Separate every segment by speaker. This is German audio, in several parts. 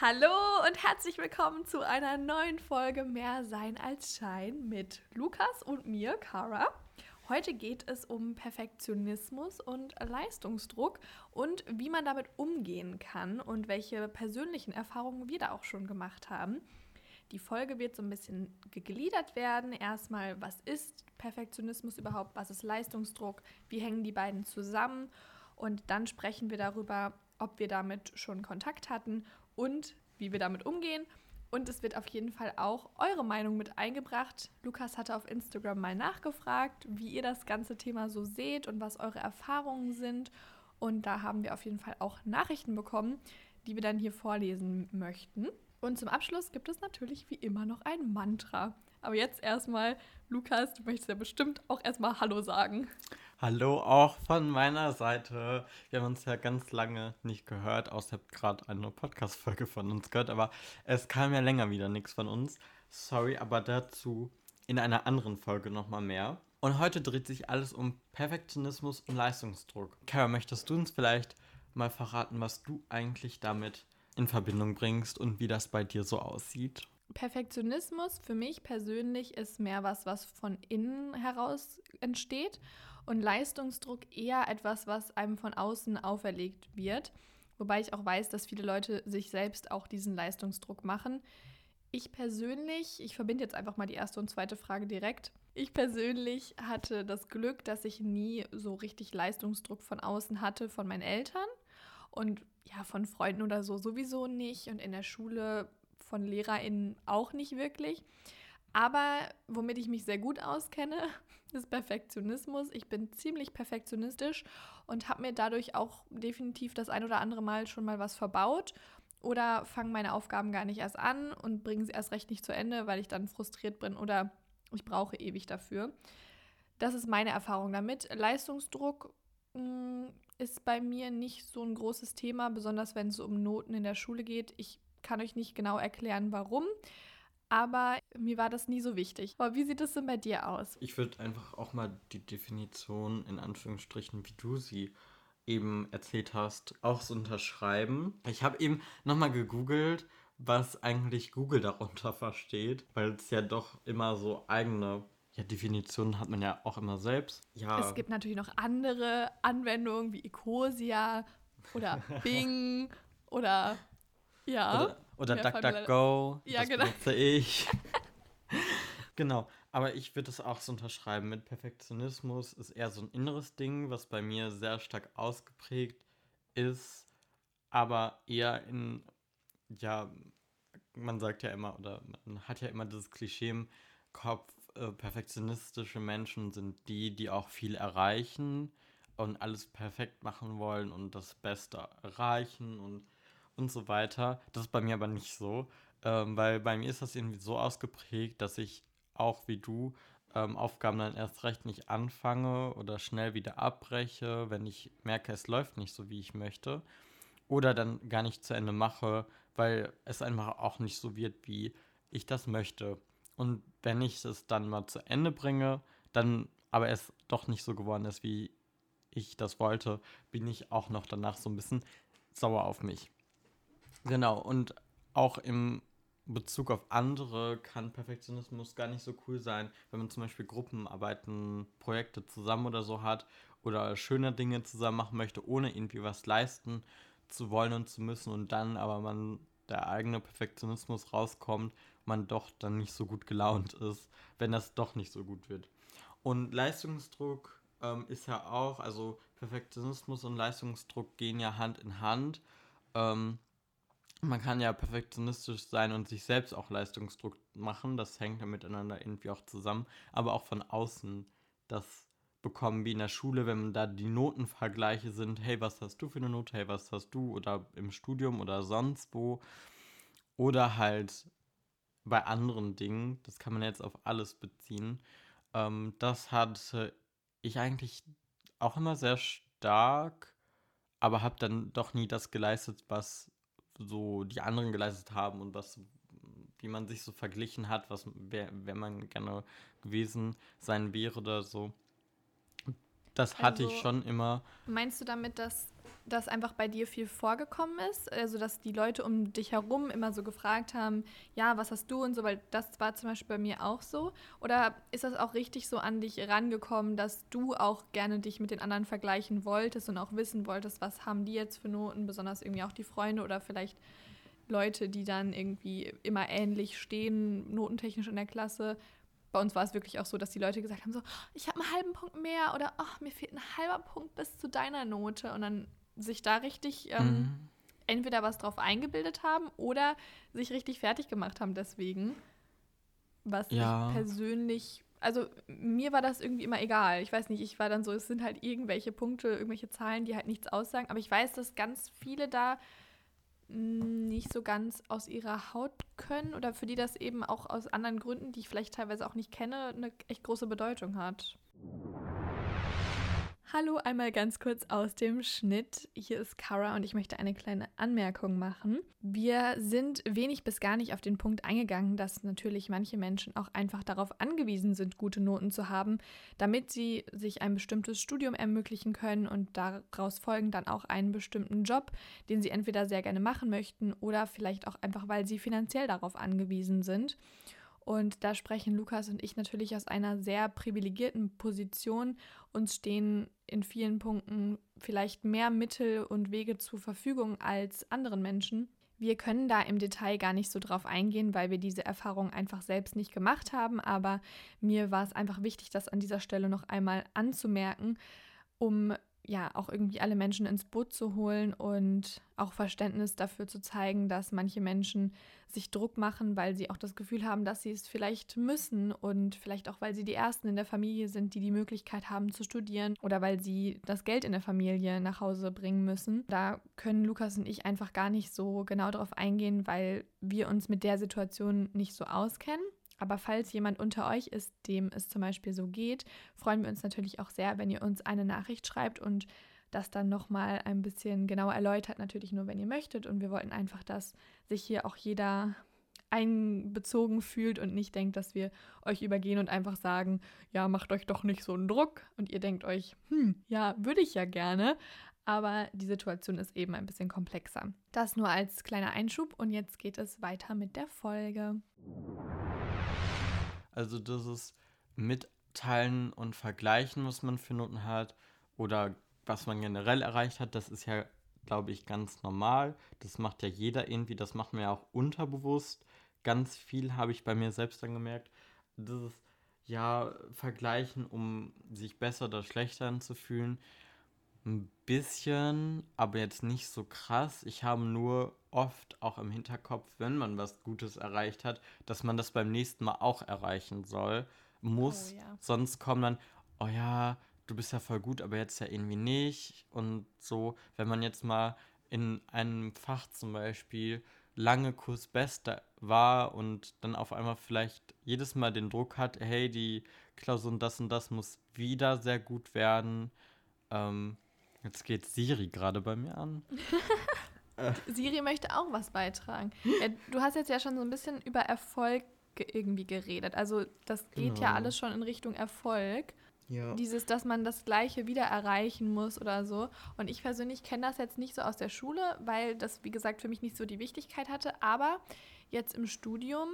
Speaker 1: Hallo und herzlich willkommen zu einer neuen Folge Mehr Sein als Schein mit Lukas und mir, Cara. Heute geht es um Perfektionismus und Leistungsdruck und wie man damit umgehen kann und welche persönlichen Erfahrungen wir da auch schon gemacht haben. Die Folge wird so ein bisschen gegliedert werden. Erstmal, was ist Perfektionismus überhaupt? Was ist Leistungsdruck? Wie hängen die beiden zusammen? Und dann sprechen wir darüber, ob wir damit schon Kontakt hatten und wie wir damit umgehen. Und es wird auf jeden Fall auch eure Meinung mit eingebracht. Lukas hatte auf Instagram mal nachgefragt, wie ihr das ganze Thema so seht und was eure Erfahrungen sind. Und da haben wir auf jeden Fall auch Nachrichten bekommen, die wir dann hier vorlesen möchten. Und zum Abschluss gibt es natürlich wie immer noch ein Mantra. Aber jetzt erstmal, Lukas, du möchtest ja bestimmt auch erstmal Hallo sagen.
Speaker 2: Hallo auch von meiner Seite. Wir haben uns ja ganz lange nicht gehört, außer habt gerade eine Podcast-Folge von uns gehört, aber es kam ja länger wieder nichts von uns. Sorry, aber dazu in einer anderen Folge nochmal mehr. Und heute dreht sich alles um Perfektionismus und Leistungsdruck. Kara, möchtest du uns vielleicht mal verraten, was du eigentlich damit in Verbindung bringst und wie das bei dir so aussieht?
Speaker 1: Perfektionismus für mich persönlich ist mehr was, was von innen heraus entsteht und Leistungsdruck eher etwas, was einem von außen auferlegt wird. Wobei ich auch weiß, dass viele Leute sich selbst auch diesen Leistungsdruck machen. Ich persönlich, ich verbinde jetzt einfach mal die erste und zweite Frage direkt. Ich persönlich hatte das Glück, dass ich nie so richtig Leistungsdruck von außen hatte von meinen Eltern und ja, von Freunden oder so sowieso nicht und in der Schule von LehrerInnen auch nicht wirklich. Aber womit ich mich sehr gut auskenne, ist Perfektionismus. Ich bin ziemlich perfektionistisch und habe mir dadurch auch definitiv das ein oder andere Mal schon mal was verbaut oder fange meine Aufgaben gar nicht erst an und bringe sie erst recht nicht zu Ende, weil ich dann frustriert bin oder ich brauche ewig dafür. Das ist meine Erfahrung damit. Leistungsdruck mh, mm, ist bei mir nicht so ein großes Thema, besonders wenn es um Noten in der Schule geht. Ich kann euch nicht genau erklären, warum aber mir war das nie so wichtig. Aber wie sieht es denn bei dir aus?
Speaker 2: Ich würde einfach auch mal die Definition in Anführungsstrichen, wie du sie eben erzählt hast, auch so unterschreiben. Ich habe eben nochmal gegoogelt, was eigentlich Google darunter versteht, weil es ja doch immer so eigene ja, Definitionen hat man ja auch immer selbst. Ja.
Speaker 1: Es gibt natürlich noch andere Anwendungen wie Ecosia oder Bing oder ja.
Speaker 2: Oder, oder DuckDuckGo. Ja, das genau. benutze ich. genau. Aber ich würde es auch so unterschreiben. Mit Perfektionismus ist eher so ein inneres Ding, was bei mir sehr stark ausgeprägt ist, aber eher in, ja, man sagt ja immer, oder man hat ja immer dieses Klischee im Kopf, äh, perfektionistische Menschen sind die, die auch viel erreichen und alles perfekt machen wollen und das Beste erreichen und und so weiter. Das ist bei mir aber nicht so, ähm, weil bei mir ist das irgendwie so ausgeprägt, dass ich auch wie du ähm, Aufgaben dann erst recht nicht anfange oder schnell wieder abbreche, wenn ich merke, es läuft nicht so, wie ich möchte. Oder dann gar nicht zu Ende mache, weil es einfach auch nicht so wird, wie ich das möchte. Und wenn ich es dann mal zu Ende bringe, dann aber es doch nicht so geworden ist, wie ich das wollte, bin ich auch noch danach so ein bisschen sauer auf mich. Genau, und auch im Bezug auf andere kann Perfektionismus gar nicht so cool sein, wenn man zum Beispiel Gruppenarbeiten, Projekte zusammen oder so hat oder schöne Dinge zusammen machen möchte, ohne irgendwie was leisten zu wollen und zu müssen und dann aber man der eigene Perfektionismus rauskommt, man doch dann nicht so gut gelaunt ist, wenn das doch nicht so gut wird. Und Leistungsdruck ähm, ist ja auch, also Perfektionismus und Leistungsdruck gehen ja Hand in Hand. Ähm, man kann ja perfektionistisch sein und sich selbst auch Leistungsdruck machen. Das hängt ja miteinander irgendwie auch zusammen. Aber auch von außen das bekommen, wie in der Schule, wenn da die Notenvergleiche sind. Hey, was hast du für eine Note? Hey, was hast du? Oder im Studium oder sonst wo. Oder halt bei anderen Dingen. Das kann man jetzt auf alles beziehen. Ähm, das hatte ich eigentlich auch immer sehr stark, aber habe dann doch nie das geleistet, was so die anderen geleistet haben und was, wie man sich so verglichen hat, was wer, wer man gerne gewesen sein wäre oder so. Das hatte also, ich schon immer.
Speaker 1: Meinst du damit, dass das einfach bei dir viel vorgekommen ist? Also, dass die Leute um dich herum immer so gefragt haben, ja, was hast du und so, weil das war zum Beispiel bei mir auch so. Oder ist das auch richtig so an dich rangekommen, dass du auch gerne dich mit den anderen vergleichen wolltest und auch wissen wolltest, was haben die jetzt für Noten, besonders irgendwie auch die Freunde oder vielleicht Leute, die dann irgendwie immer ähnlich stehen, notentechnisch in der Klasse. Bei uns war es wirklich auch so, dass die Leute gesagt haben: so, ich habe einen halben Punkt mehr oder oh, mir fehlt ein halber Punkt bis zu deiner Note. Und dann sich da richtig ähm, mhm. entweder was drauf eingebildet haben oder sich richtig fertig gemacht haben deswegen. Was ja. ich persönlich, also mir war das irgendwie immer egal. Ich weiß nicht, ich war dann so, es sind halt irgendwelche Punkte, irgendwelche Zahlen, die halt nichts aussagen. Aber ich weiß, dass ganz viele da nicht so ganz aus ihrer Haut können oder für die das eben auch aus anderen Gründen, die ich vielleicht teilweise auch nicht kenne, eine echt große Bedeutung hat. Hallo, einmal ganz kurz aus dem Schnitt. Hier ist Kara und ich möchte eine kleine Anmerkung machen. Wir sind wenig bis gar nicht auf den Punkt eingegangen, dass natürlich manche Menschen auch einfach darauf angewiesen sind, gute Noten zu haben, damit sie sich ein bestimmtes Studium ermöglichen können und daraus folgen dann auch einen bestimmten Job, den sie entweder sehr gerne machen möchten oder vielleicht auch einfach, weil sie finanziell darauf angewiesen sind. Und da sprechen Lukas und ich natürlich aus einer sehr privilegierten Position. Uns stehen in vielen Punkten vielleicht mehr Mittel und Wege zur Verfügung als anderen Menschen. Wir können da im Detail gar nicht so drauf eingehen, weil wir diese Erfahrung einfach selbst nicht gemacht haben. Aber mir war es einfach wichtig, das an dieser Stelle noch einmal anzumerken, um ja auch irgendwie alle Menschen ins Boot zu holen und auch Verständnis dafür zu zeigen, dass manche Menschen sich Druck machen, weil sie auch das Gefühl haben, dass sie es vielleicht müssen und vielleicht auch, weil sie die Ersten in der Familie sind, die die Möglichkeit haben zu studieren oder weil sie das Geld in der Familie nach Hause bringen müssen. Da können Lukas und ich einfach gar nicht so genau darauf eingehen, weil wir uns mit der Situation nicht so auskennen. Aber falls jemand unter euch ist, dem es zum Beispiel so geht, freuen wir uns natürlich auch sehr, wenn ihr uns eine Nachricht schreibt und das dann nochmal ein bisschen genauer erläutert, natürlich nur, wenn ihr möchtet. Und wir wollten einfach, dass sich hier auch jeder einbezogen fühlt und nicht denkt, dass wir euch übergehen und einfach sagen, ja, macht euch doch nicht so einen Druck. Und ihr denkt euch, hm, ja, würde ich ja gerne. Aber die Situation ist eben ein bisschen komplexer. Das nur als kleiner Einschub und jetzt geht es weiter mit der Folge.
Speaker 2: Also dieses Mitteilen und Vergleichen, was man für Noten hat oder was man generell erreicht hat, das ist ja, glaube ich, ganz normal. Das macht ja jeder irgendwie, das macht man ja auch unterbewusst. Ganz viel habe ich bei mir selbst dann gemerkt. Dieses, ja, Vergleichen, um sich besser oder schlechter zu fühlen. Ein bisschen, aber jetzt nicht so krass. Ich habe nur oft auch im Hinterkopf, wenn man was Gutes erreicht hat, dass man das beim nächsten Mal auch erreichen soll, muss. Oh, ja. Sonst kommen dann, oh ja, du bist ja voll gut, aber jetzt ja irgendwie nicht. Und so, wenn man jetzt mal in einem Fach zum Beispiel lange Kurs Beste war und dann auf einmal vielleicht jedes Mal den Druck hat, hey, die Klausur und das und das muss wieder sehr gut werden. Ähm, Jetzt geht Siri gerade bei mir an.
Speaker 1: Siri möchte auch was beitragen. Ja, du hast jetzt ja schon so ein bisschen über Erfolg irgendwie geredet. Also das geht genau. ja alles schon in Richtung Erfolg. Ja. Dieses, dass man das Gleiche wieder erreichen muss oder so. Und ich persönlich kenne das jetzt nicht so aus der Schule, weil das, wie gesagt, für mich nicht so die Wichtigkeit hatte. Aber jetzt im Studium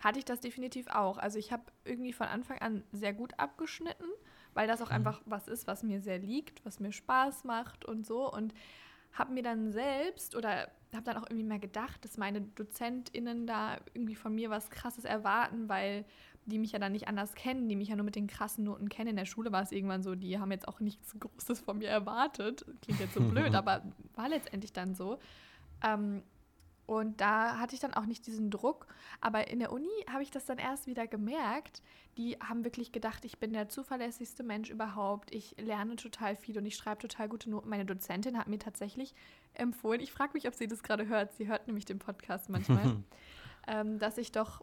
Speaker 1: hatte ich das definitiv auch. Also ich habe irgendwie von Anfang an sehr gut abgeschnitten weil das auch mhm. einfach was ist, was mir sehr liegt, was mir Spaß macht und so. Und habe mir dann selbst oder habe dann auch irgendwie mehr gedacht, dass meine DozentInnen da irgendwie von mir was Krasses erwarten, weil die mich ja dann nicht anders kennen, die mich ja nur mit den krassen Noten kennen. In der Schule war es irgendwann so, die haben jetzt auch nichts Großes von mir erwartet. Klingt jetzt so blöd, aber war letztendlich dann so. Ähm, und da hatte ich dann auch nicht diesen Druck. Aber in der Uni habe ich das dann erst wieder gemerkt. Die haben wirklich gedacht, ich bin der zuverlässigste Mensch überhaupt. Ich lerne total viel und ich schreibe total gute Noten. Meine Dozentin hat mir tatsächlich empfohlen, ich frage mich, ob sie das gerade hört. Sie hört nämlich den Podcast manchmal, ähm, dass ich doch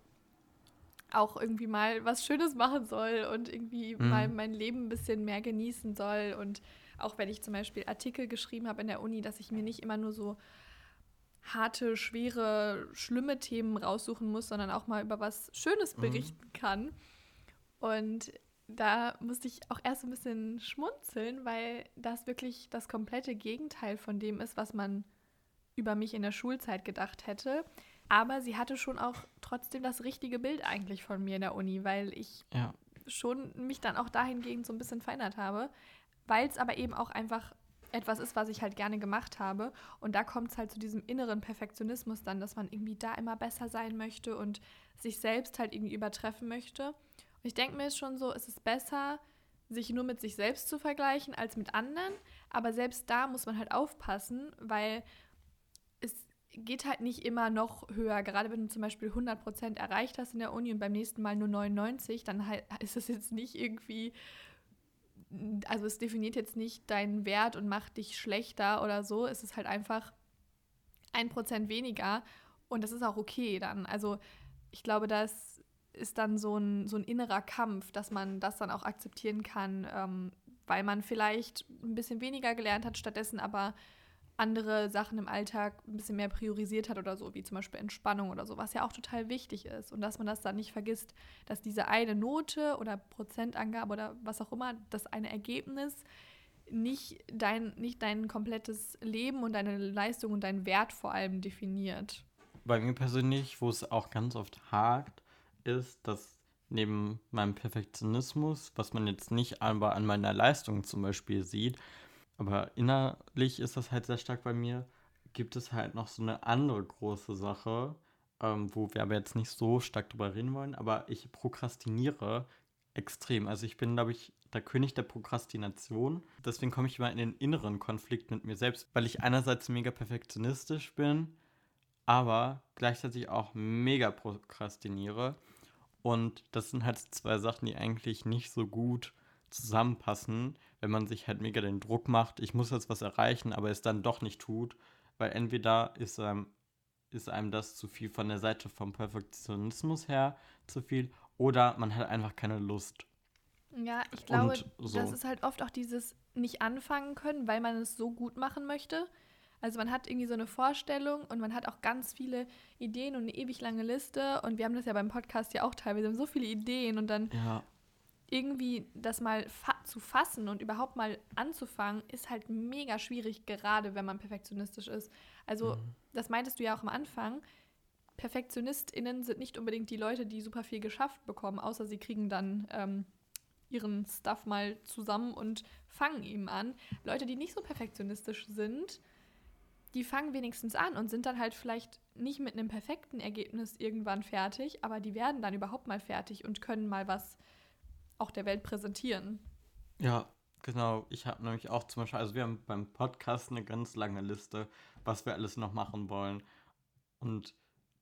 Speaker 1: auch irgendwie mal was Schönes machen soll und irgendwie mhm. mal mein Leben ein bisschen mehr genießen soll. Und auch wenn ich zum Beispiel Artikel geschrieben habe in der Uni, dass ich mir nicht immer nur so harte, schwere, schlimme Themen raussuchen muss, sondern auch mal über was Schönes mhm. berichten mhm. kann. Und da musste ich auch erst ein bisschen schmunzeln, weil das wirklich das komplette Gegenteil von dem ist, was man über mich in der Schulzeit gedacht hätte. Aber sie hatte schon auch trotzdem das richtige Bild eigentlich von mir in der Uni, weil ich ja. schon mich dann auch dahingehend so ein bisschen verändert habe, weil es aber eben auch einfach etwas ist, was ich halt gerne gemacht habe. Und da kommt es halt zu diesem inneren Perfektionismus dann, dass man irgendwie da immer besser sein möchte und sich selbst halt irgendwie übertreffen möchte. Und ich denke mir schon so, es ist besser, sich nur mit sich selbst zu vergleichen als mit anderen. Aber selbst da muss man halt aufpassen, weil es geht halt nicht immer noch höher. Gerade wenn du zum Beispiel 100% erreicht hast in der Uni und beim nächsten Mal nur 99, dann ist das jetzt nicht irgendwie also es definiert jetzt nicht deinen Wert und macht dich schlechter oder so. Es ist halt einfach ein Prozent weniger und das ist auch okay dann. Also ich glaube, das ist dann so ein, so ein innerer Kampf, dass man das dann auch akzeptieren kann, ähm, weil man vielleicht ein bisschen weniger gelernt hat, stattdessen aber andere Sachen im Alltag ein bisschen mehr priorisiert hat oder so, wie zum Beispiel Entspannung oder so, was ja auch total wichtig ist. Und dass man das dann nicht vergisst, dass diese eine Note oder Prozentangabe oder was auch immer, das eine Ergebnis nicht dein, nicht dein komplettes Leben und deine Leistung und deinen Wert vor allem definiert.
Speaker 2: Bei mir persönlich, wo es auch ganz oft hakt, ist, dass neben meinem Perfektionismus, was man jetzt nicht aber an meiner Leistung zum Beispiel sieht, aber innerlich ist das halt sehr stark bei mir. Gibt es halt noch so eine andere große Sache, ähm, wo wir aber jetzt nicht so stark drüber reden wollen, aber ich prokrastiniere extrem. Also ich bin, glaube ich, der König der Prokrastination. Deswegen komme ich immer in den inneren Konflikt mit mir selbst, weil ich einerseits mega perfektionistisch bin, aber gleichzeitig auch mega prokrastiniere. Und das sind halt zwei Sachen, die eigentlich nicht so gut zusammenpassen, wenn man sich halt mega den Druck macht, ich muss jetzt was erreichen, aber es dann doch nicht tut, weil entweder ist einem, ist einem das zu viel von der Seite vom Perfektionismus her zu viel oder man hat einfach keine Lust.
Speaker 1: Ja, ich glaube, so. das ist halt oft auch dieses nicht anfangen können, weil man es so gut machen möchte. Also man hat irgendwie so eine Vorstellung und man hat auch ganz viele Ideen und eine ewig lange Liste. Und wir haben das ja beim Podcast ja auch teilweise, wir haben so viele Ideen und dann ja irgendwie das mal fa zu fassen und überhaupt mal anzufangen, ist halt mega schwierig, gerade wenn man perfektionistisch ist. Also, mhm. das meintest du ja auch am Anfang. PerfektionistInnen sind nicht unbedingt die Leute, die super viel geschafft bekommen, außer sie kriegen dann ähm, ihren Stuff mal zusammen und fangen ihm an. Leute, die nicht so perfektionistisch sind, die fangen wenigstens an und sind dann halt vielleicht nicht mit einem perfekten Ergebnis irgendwann fertig, aber die werden dann überhaupt mal fertig und können mal was auch der Welt präsentieren.
Speaker 2: Ja, genau. Ich habe nämlich auch zum Beispiel, also wir haben beim Podcast eine ganz lange Liste, was wir alles noch machen wollen. Und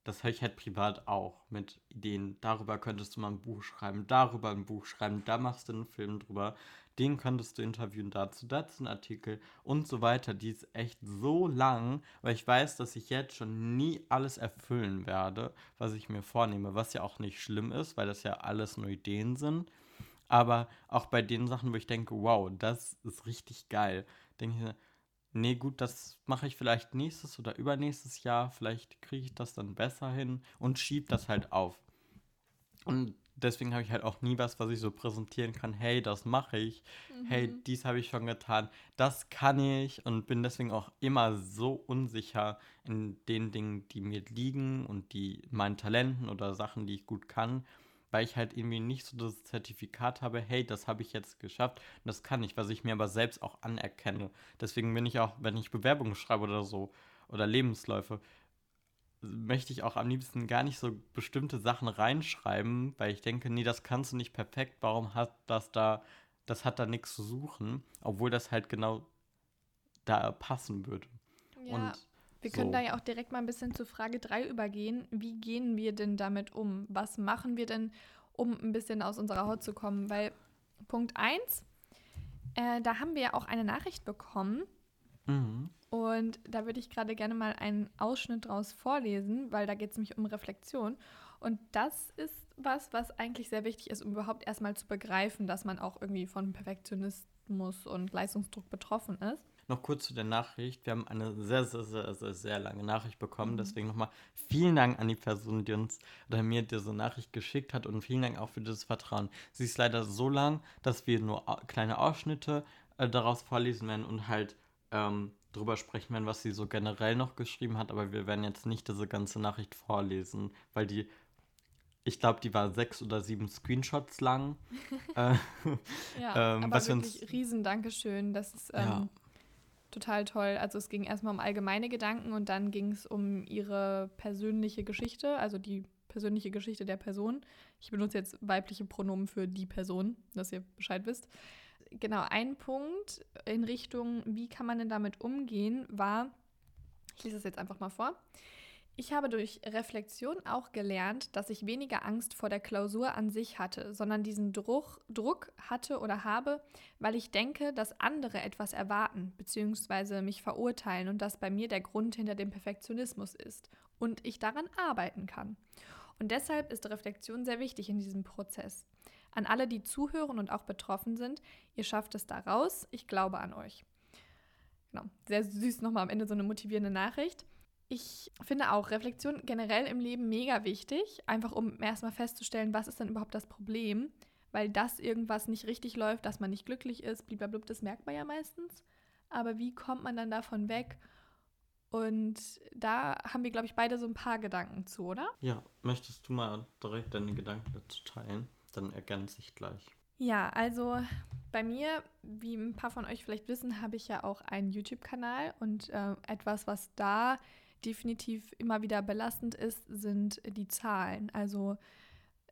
Speaker 2: das höre ich halt privat auch mit Ideen. Darüber könntest du mal ein Buch schreiben, darüber ein Buch schreiben, da machst du einen Film drüber, den könntest du interviewen dazu, dazu ein Artikel und so weiter. Die ist echt so lang, weil ich weiß, dass ich jetzt schon nie alles erfüllen werde, was ich mir vornehme, was ja auch nicht schlimm ist, weil das ja alles nur Ideen sind. Aber auch bei den Sachen, wo ich denke, wow, das ist richtig geil, denke ich, nee, gut, das mache ich vielleicht nächstes oder übernächstes Jahr, vielleicht kriege ich das dann besser hin und schiebe das halt auf. Und deswegen habe ich halt auch nie was, was ich so präsentieren kann. Hey, das mache ich. Mhm. Hey, dies habe ich schon getan. Das kann ich und bin deswegen auch immer so unsicher in den Dingen, die mir liegen und die meinen Talenten oder Sachen, die ich gut kann weil ich halt irgendwie nicht so das Zertifikat habe, hey, das habe ich jetzt geschafft und das kann ich, was ich mir aber selbst auch anerkenne. Deswegen bin ich auch, wenn ich Bewerbungen schreibe oder so oder Lebensläufe, möchte ich auch am liebsten gar nicht so bestimmte Sachen reinschreiben, weil ich denke, nee, das kannst du nicht perfekt, warum hat das da, das hat da nichts zu suchen, obwohl das halt genau da passen würde.
Speaker 1: Ja. Und wir können so. da ja auch direkt mal ein bisschen zu Frage 3 übergehen. Wie gehen wir denn damit um? Was machen wir denn, um ein bisschen aus unserer Haut zu kommen? Weil Punkt 1, äh, da haben wir ja auch eine Nachricht bekommen. Mhm. Und da würde ich gerade gerne mal einen Ausschnitt draus vorlesen, weil da geht es nämlich um Reflexion. Und das ist was, was eigentlich sehr wichtig ist, um überhaupt erstmal zu begreifen, dass man auch irgendwie von Perfektionismus und Leistungsdruck betroffen ist.
Speaker 2: Noch kurz zu der Nachricht. Wir haben eine sehr, sehr, sehr, sehr, sehr lange Nachricht bekommen. Mhm. Deswegen nochmal vielen Dank an die Person, die uns oder mir diese Nachricht geschickt hat und vielen Dank auch für dieses Vertrauen. Sie ist leider so lang, dass wir nur kleine Ausschnitte äh, daraus vorlesen werden und halt ähm, drüber sprechen werden, was sie so generell noch geschrieben hat. Aber wir werden jetzt nicht diese ganze Nachricht vorlesen, weil die ich glaube, die war sechs oder sieben Screenshots lang.
Speaker 1: äh, ja, ähm, aber was wirklich uns, riesen Dankeschön. Das ist ähm, ja. Total toll. Also es ging erstmal um allgemeine Gedanken und dann ging es um ihre persönliche Geschichte, also die persönliche Geschichte der Person. Ich benutze jetzt weibliche Pronomen für die Person, dass ihr Bescheid wisst. Genau, ein Punkt in Richtung, wie kann man denn damit umgehen, war, ich lese es jetzt einfach mal vor. Ich habe durch Reflexion auch gelernt, dass ich weniger Angst vor der Klausur an sich hatte, sondern diesen Druck, Druck hatte oder habe, weil ich denke, dass andere etwas erwarten bzw. mich verurteilen und das bei mir der Grund hinter dem Perfektionismus ist und ich daran arbeiten kann. Und deshalb ist Reflexion sehr wichtig in diesem Prozess. An alle, die zuhören und auch betroffen sind, ihr schafft es da raus, ich glaube an euch. Genau, sehr süß nochmal am Ende so eine motivierende Nachricht. Ich finde auch Reflexion generell im Leben mega wichtig, einfach um erstmal festzustellen, was ist denn überhaupt das Problem, weil das irgendwas nicht richtig läuft, dass man nicht glücklich ist, blablabla, das merkt man ja meistens. Aber wie kommt man dann davon weg? Und da haben wir, glaube ich, beide so ein paar Gedanken zu, oder?
Speaker 2: Ja, möchtest du mal direkt deine Gedanken dazu teilen? Dann ergänze ich gleich.
Speaker 1: Ja, also bei mir, wie ein paar von euch vielleicht wissen, habe ich ja auch einen YouTube-Kanal und äh, etwas, was da definitiv immer wieder belastend ist, sind die Zahlen. Also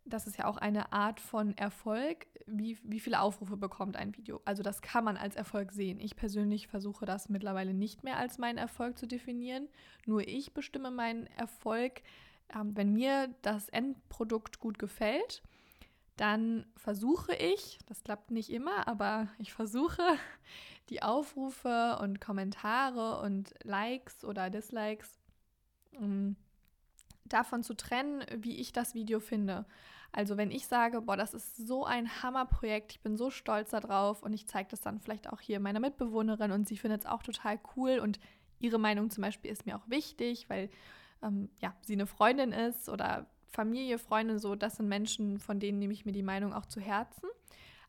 Speaker 1: das ist ja auch eine Art von Erfolg. Wie, wie viele Aufrufe bekommt ein Video? Also das kann man als Erfolg sehen. Ich persönlich versuche das mittlerweile nicht mehr als meinen Erfolg zu definieren. Nur ich bestimme meinen Erfolg. Ähm, wenn mir das Endprodukt gut gefällt, dann versuche ich, das klappt nicht immer, aber ich versuche, die Aufrufe und Kommentare und Likes oder Dislikes ähm, davon zu trennen, wie ich das Video finde. Also wenn ich sage, boah, das ist so ein Hammerprojekt, ich bin so stolz darauf und ich zeige das dann vielleicht auch hier meiner Mitbewohnerin und sie findet es auch total cool und ihre Meinung zum Beispiel ist mir auch wichtig, weil ähm, ja, sie eine Freundin ist oder Familie, Freunde, so, das sind Menschen, von denen nehme ich mir die Meinung auch zu Herzen.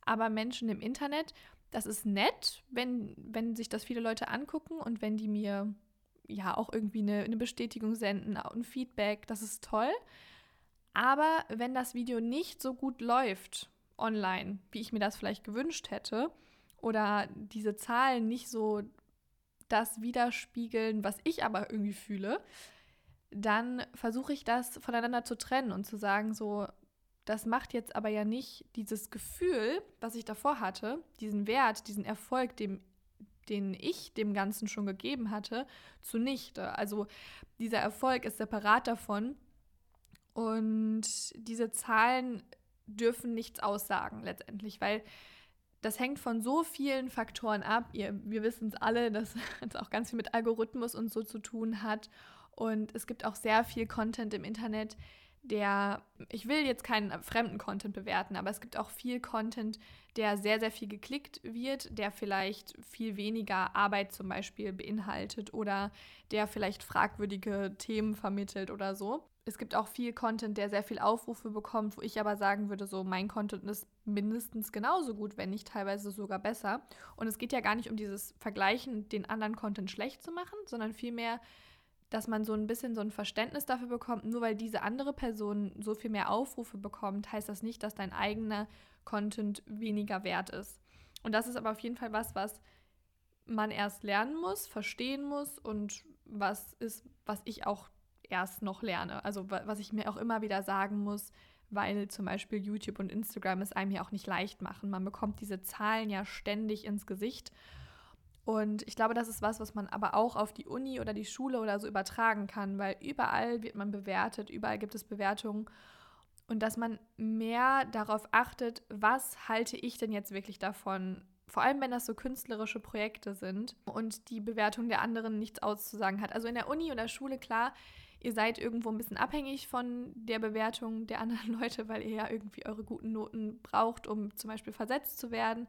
Speaker 1: Aber Menschen im Internet, das ist nett, wenn, wenn sich das viele Leute angucken und wenn die mir ja auch irgendwie eine, eine Bestätigung senden, ein Feedback, das ist toll. Aber wenn das Video nicht so gut läuft online, wie ich mir das vielleicht gewünscht hätte, oder diese Zahlen nicht so das widerspiegeln, was ich aber irgendwie fühle, dann versuche ich das voneinander zu trennen und zu sagen, so, das macht jetzt aber ja nicht dieses Gefühl, was ich davor hatte, diesen Wert, diesen Erfolg, dem, den ich dem Ganzen schon gegeben hatte, zunichte. Also dieser Erfolg ist separat davon und diese Zahlen dürfen nichts aussagen letztendlich, weil das hängt von so vielen Faktoren ab. Ihr, wir wissen es alle, dass es auch ganz viel mit Algorithmus und so zu tun hat. Und es gibt auch sehr viel Content im Internet, der, ich will jetzt keinen fremden Content bewerten, aber es gibt auch viel Content, der sehr, sehr viel geklickt wird, der vielleicht viel weniger Arbeit zum Beispiel beinhaltet oder der vielleicht fragwürdige Themen vermittelt oder so. Es gibt auch viel Content, der sehr viel Aufrufe bekommt, wo ich aber sagen würde, so mein Content ist mindestens genauso gut, wenn nicht teilweise sogar besser. Und es geht ja gar nicht um dieses Vergleichen, den anderen Content schlecht zu machen, sondern vielmehr dass man so ein bisschen so ein Verständnis dafür bekommt, nur weil diese andere Person so viel mehr Aufrufe bekommt, heißt das nicht, dass dein eigener Content weniger wert ist. Und das ist aber auf jeden Fall was, was man erst lernen muss, verstehen muss und was ist, was ich auch erst noch lerne. Also was ich mir auch immer wieder sagen muss, weil zum Beispiel YouTube und Instagram es einem ja auch nicht leicht machen. Man bekommt diese Zahlen ja ständig ins Gesicht und ich glaube, das ist was, was man aber auch auf die Uni oder die Schule oder so übertragen kann, weil überall wird man bewertet, überall gibt es Bewertungen. Und dass man mehr darauf achtet, was halte ich denn jetzt wirklich davon? Vor allem, wenn das so künstlerische Projekte sind und die Bewertung der anderen nichts auszusagen hat. Also in der Uni oder Schule, klar, ihr seid irgendwo ein bisschen abhängig von der Bewertung der anderen Leute, weil ihr ja irgendwie eure guten Noten braucht, um zum Beispiel versetzt zu werden.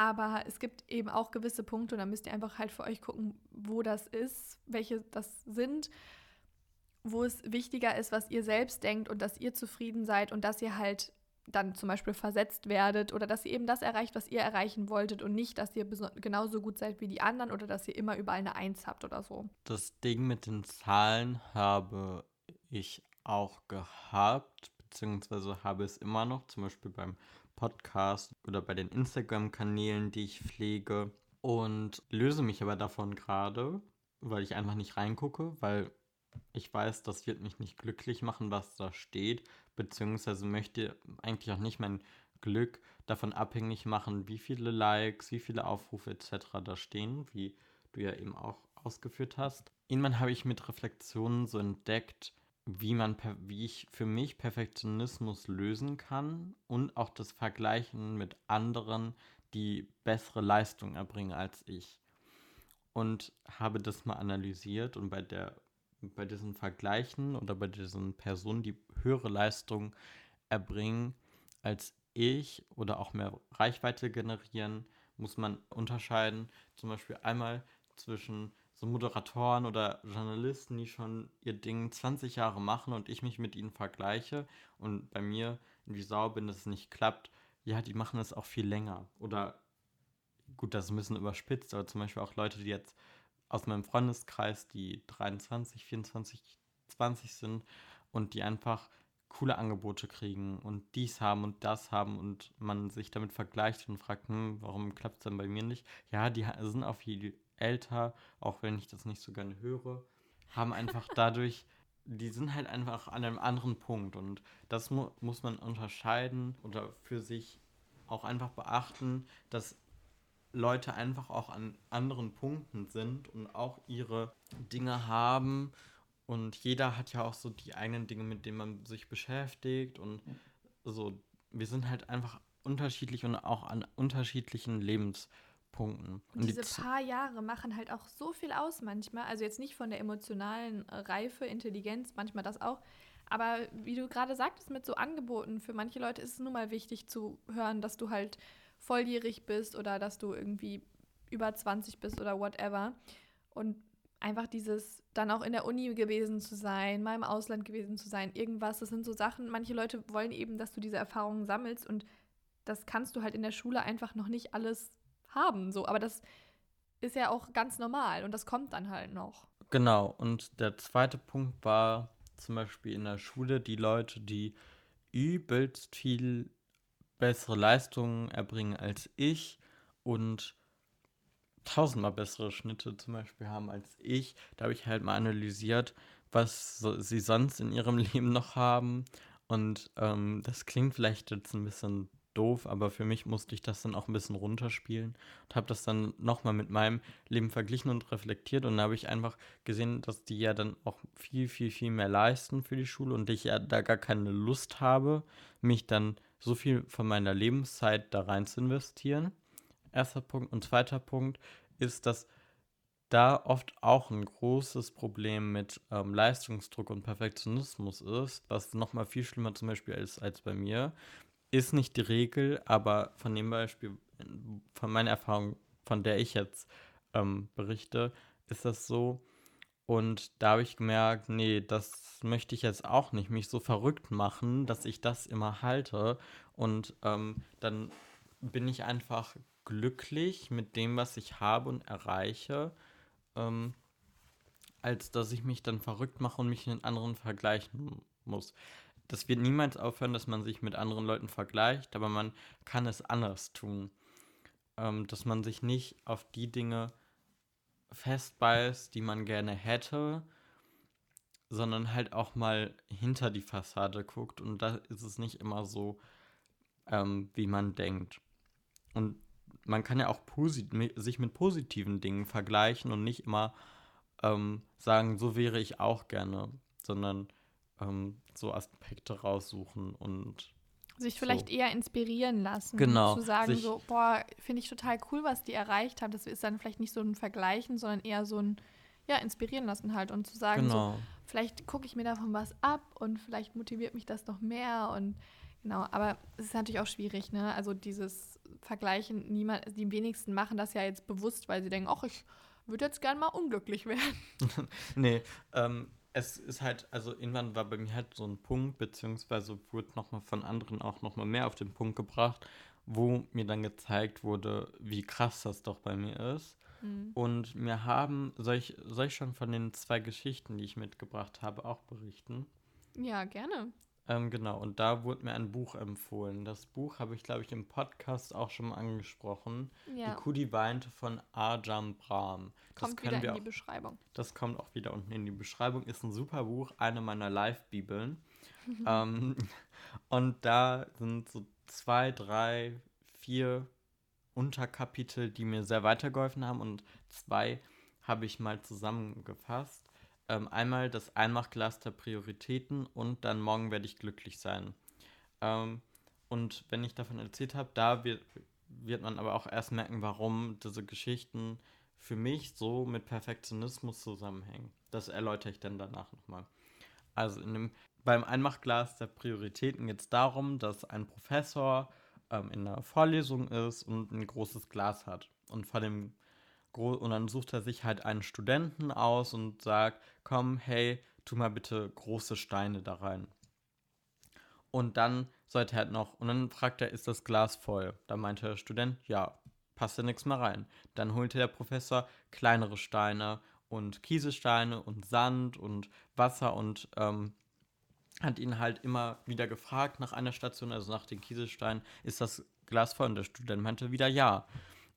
Speaker 1: Aber es gibt eben auch gewisse Punkte und da müsst ihr einfach halt für euch gucken, wo das ist, welche das sind, wo es wichtiger ist, was ihr selbst denkt und dass ihr zufrieden seid und dass ihr halt dann zum Beispiel versetzt werdet oder dass ihr eben das erreicht, was ihr erreichen wolltet und nicht, dass ihr genauso gut seid wie die anderen oder dass ihr immer überall eine Eins habt oder so.
Speaker 2: Das Ding mit den Zahlen habe ich auch gehabt, beziehungsweise habe es immer noch, zum Beispiel beim Podcast oder bei den Instagram-Kanälen, die ich pflege und löse mich aber davon gerade, weil ich einfach nicht reingucke, weil ich weiß, das wird mich nicht glücklich machen, was da steht, beziehungsweise möchte eigentlich auch nicht mein Glück davon abhängig machen, wie viele Likes, wie viele Aufrufe etc. da stehen, wie du ja eben auch ausgeführt hast. Irgendwann habe ich mit Reflexionen so entdeckt, wie man wie ich für mich Perfektionismus lösen kann und auch das Vergleichen mit anderen, die bessere Leistung erbringen als ich. Und habe das mal analysiert und bei der bei diesen Vergleichen oder bei diesen Personen, die höhere Leistung erbringen als ich oder auch mehr Reichweite generieren, muss man unterscheiden. Zum Beispiel einmal zwischen so Moderatoren oder Journalisten, die schon ihr Ding 20 Jahre machen und ich mich mit ihnen vergleiche und bei mir wie sauer bin, dass es nicht klappt. Ja, die machen es auch viel länger. Oder gut, das ist ein bisschen überspitzt, aber zum Beispiel auch Leute, die jetzt aus meinem Freundeskreis, die 23, 24, 20 sind und die einfach coole Angebote kriegen und dies haben und das haben und man sich damit vergleicht und fragt, hm, warum klappt es dann bei mir nicht? Ja, die sind auch viel älter, auch wenn ich das nicht so gerne höre, haben einfach dadurch, die sind halt einfach an einem anderen Punkt und das mu muss man unterscheiden oder für sich auch einfach beachten, dass Leute einfach auch an anderen Punkten sind und auch ihre Dinge haben. Und jeder hat ja auch so die eigenen Dinge, mit denen man sich beschäftigt. Und so, wir sind halt einfach unterschiedlich und auch an unterschiedlichen Lebenspunkten. Und,
Speaker 1: und diese die paar Jahre machen halt auch so viel aus manchmal. Also jetzt nicht von der emotionalen Reife, Intelligenz, manchmal das auch. Aber wie du gerade sagtest, mit so Angeboten, für manche Leute ist es nun mal wichtig zu hören, dass du halt volljährig bist oder dass du irgendwie über 20 bist oder whatever. Und einfach dieses dann auch in der Uni gewesen zu sein, mal im Ausland gewesen zu sein, irgendwas, das sind so Sachen, manche Leute wollen eben, dass du diese Erfahrungen sammelst und das kannst du halt in der Schule einfach noch nicht alles haben, so, aber das ist ja auch ganz normal und das kommt dann halt noch.
Speaker 2: Genau, und der zweite Punkt war zum Beispiel in der Schule die Leute, die übelst viel bessere Leistungen erbringen als ich und tausendmal bessere Schnitte zum Beispiel haben als ich. Da habe ich halt mal analysiert, was so, sie sonst in ihrem Leben noch haben. Und ähm, das klingt vielleicht jetzt ein bisschen doof, aber für mich musste ich das dann auch ein bisschen runterspielen und habe das dann nochmal mit meinem Leben verglichen und reflektiert und da habe ich einfach gesehen, dass die ja dann auch viel, viel, viel mehr leisten für die Schule und ich ja da gar keine Lust habe, mich dann so viel von meiner Lebenszeit da rein zu investieren. Erster Punkt. Und zweiter Punkt ist, dass da oft auch ein großes Problem mit ähm, Leistungsdruck und Perfektionismus ist, was nochmal viel schlimmer zum Beispiel ist als bei mir. Ist nicht die Regel, aber von dem Beispiel, von meiner Erfahrung, von der ich jetzt ähm, berichte, ist das so, und da habe ich gemerkt, nee, das möchte ich jetzt auch nicht, mich so verrückt machen, dass ich das immer halte. Und ähm, dann bin ich einfach glücklich mit dem, was ich habe und erreiche, ähm, als dass ich mich dann verrückt mache und mich mit anderen vergleichen muss. Das wird niemals aufhören, dass man sich mit anderen Leuten vergleicht, aber man kann es anders tun. Ähm, dass man sich nicht auf die Dinge festbeißt, die man gerne hätte, sondern halt auch mal hinter die Fassade guckt und da ist es nicht immer so, ähm, wie man denkt. Und man kann ja auch sich mit positiven Dingen vergleichen und nicht immer ähm, sagen, so wäre ich auch gerne, sondern ähm, so Aspekte raussuchen und
Speaker 1: sich vielleicht so. eher inspirieren lassen.
Speaker 2: Genau.
Speaker 1: Zu sagen so, boah, finde ich total cool, was die erreicht haben. Das ist dann vielleicht nicht so ein Vergleichen, sondern eher so ein, ja, inspirieren lassen halt. Und zu sagen genau. so, vielleicht gucke ich mir davon was ab und vielleicht motiviert mich das noch mehr und genau. Aber es ist natürlich auch schwierig, ne? Also dieses vergleichen, niemand, die wenigsten machen das ja jetzt bewusst, weil sie denken, ach, ich würde jetzt gern mal unglücklich werden.
Speaker 2: nee, ähm, es ist halt, also irgendwann war bei mir halt so ein Punkt, beziehungsweise wurde nochmal von anderen auch nochmal mehr auf den Punkt gebracht, wo mir dann gezeigt wurde, wie krass das doch bei mir ist. Mhm. Und mir haben, soll ich, soll ich schon von den zwei Geschichten, die ich mitgebracht habe, auch berichten?
Speaker 1: Ja, gerne.
Speaker 2: Ähm, genau, und da wurde mir ein Buch empfohlen. Das Buch habe ich, glaube ich, im Podcast auch schon mal angesprochen. Ja. Die Kuh, die weinte von Ajam Brahm.
Speaker 1: Das kommt wieder in auch, die Beschreibung.
Speaker 2: Das kommt auch wieder unten in die Beschreibung. Ist ein super Buch, eine meiner Live-Bibeln. ähm, und da sind so zwei, drei, vier Unterkapitel, die mir sehr weitergeholfen haben. Und zwei habe ich mal zusammengefasst ähm, einmal das Einmachglas der Prioritäten und dann morgen werde ich glücklich sein. Ähm, und wenn ich davon erzählt habe, da wird, wird man aber auch erst merken, warum diese Geschichten für mich so mit Perfektionismus zusammenhängen. Das erläutere ich dann danach nochmal. Also dem, beim Einmachglas der Prioritäten geht es darum, dass ein Professor ähm, in einer Vorlesung ist und ein großes Glas hat. Und vor dem und dann sucht er sich halt einen Studenten aus und sagt, komm, hey, tu mal bitte große Steine da rein. Und dann sollte er halt noch, und dann fragt er, ist das Glas voll? Da meinte der Student, ja, passt ja nichts mehr rein. Dann holte der Professor kleinere Steine und Kieselsteine und Sand und Wasser und ähm, hat ihn halt immer wieder gefragt nach einer Station, also nach den Kieselsteinen, ist das Glas voll? Und der Student meinte wieder ja.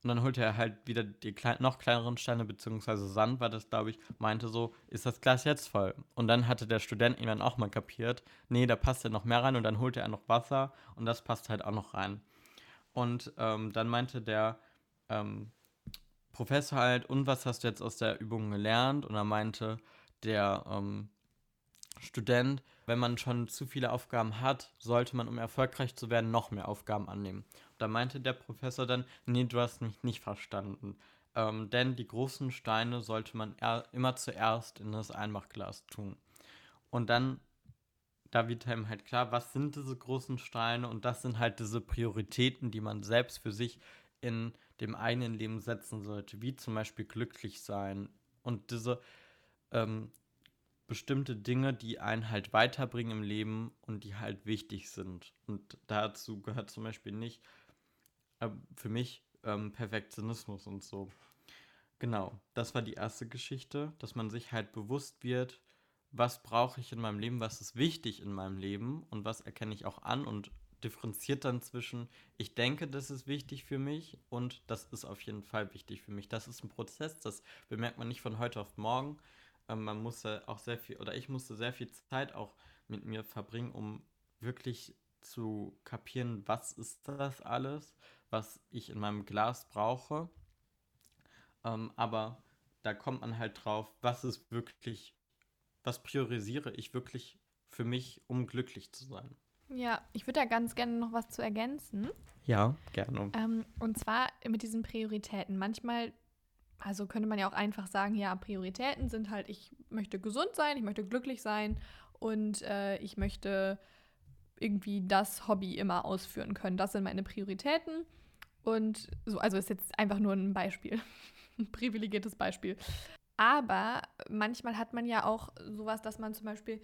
Speaker 2: Und dann holte er halt wieder die klein, noch kleineren Steine, beziehungsweise Sand, war das, glaube ich, meinte so, ist das Glas jetzt voll? Und dann hatte der Student ihn dann auch mal kapiert, nee, da passt ja noch mehr rein und dann holte er noch Wasser und das passt halt auch noch rein. Und ähm, dann meinte der ähm, Professor halt, und was hast du jetzt aus der Übung gelernt? Und er meinte der ähm, Student, wenn man schon zu viele Aufgaben hat, sollte man, um erfolgreich zu werden, noch mehr Aufgaben annehmen. Da meinte der Professor dann, nee, du hast mich nicht verstanden. Ähm, denn die großen Steine sollte man immer zuerst in das Einmachglas tun. Und dann, da wird einem halt klar, was sind diese großen Steine und das sind halt diese Prioritäten, die man selbst für sich in dem eigenen Leben setzen sollte, wie zum Beispiel glücklich sein und diese ähm, bestimmte Dinge, die einen halt weiterbringen im Leben und die halt wichtig sind. Und dazu gehört zum Beispiel nicht für mich ähm, Perfektionismus und so. Genau, das war die erste Geschichte, dass man sich halt bewusst wird, was brauche ich in meinem Leben, was ist wichtig in meinem Leben und was erkenne ich auch an und differenziert dann zwischen, ich denke, das ist wichtig für mich und das ist auf jeden Fall wichtig für mich. Das ist ein Prozess, das bemerkt man nicht von heute auf morgen. Ähm, man musste auch sehr viel, oder ich musste sehr viel Zeit auch mit mir verbringen, um wirklich zu kapieren, was ist das alles, was ich in meinem Glas brauche. Ähm, aber da kommt man halt drauf, was ist wirklich, was priorisiere ich wirklich für mich, um glücklich zu sein.
Speaker 1: Ja, ich würde da ganz gerne noch was zu ergänzen.
Speaker 2: Ja, gerne.
Speaker 1: Ähm, und zwar mit diesen Prioritäten. Manchmal, also könnte man ja auch einfach sagen, ja, Prioritäten sind halt, ich möchte gesund sein, ich möchte glücklich sein und äh, ich möchte irgendwie das Hobby immer ausführen können. Das sind meine Prioritäten. Und so, also ist jetzt einfach nur ein Beispiel, ein privilegiertes Beispiel. Aber manchmal hat man ja auch sowas, dass man zum Beispiel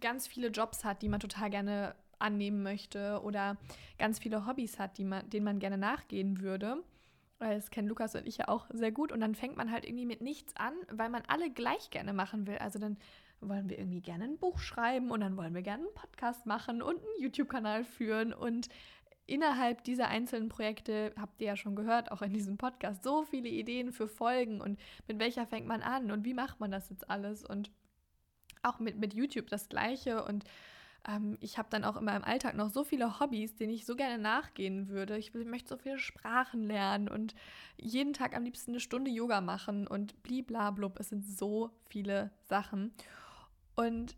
Speaker 1: ganz viele Jobs hat, die man total gerne annehmen möchte oder ganz viele Hobbys hat, die man, denen man gerne nachgehen würde. Das kennen Lukas und ich ja auch sehr gut. Und dann fängt man halt irgendwie mit nichts an, weil man alle gleich gerne machen will. Also dann wollen wir irgendwie gerne ein Buch schreiben und dann wollen wir gerne einen Podcast machen und einen YouTube-Kanal führen und innerhalb dieser einzelnen Projekte, habt ihr ja schon gehört, auch in diesem Podcast, so viele Ideen für Folgen und mit welcher fängt man an und wie macht man das jetzt alles und auch mit, mit YouTube das gleiche und ähm, ich habe dann auch in meinem Alltag noch so viele Hobbys, denen ich so gerne nachgehen würde. Ich, möchte so viele Sprachen lernen und jeden Tag am liebsten eine Stunde Yoga machen und bliblablub. Es sind so viele Sachen. Und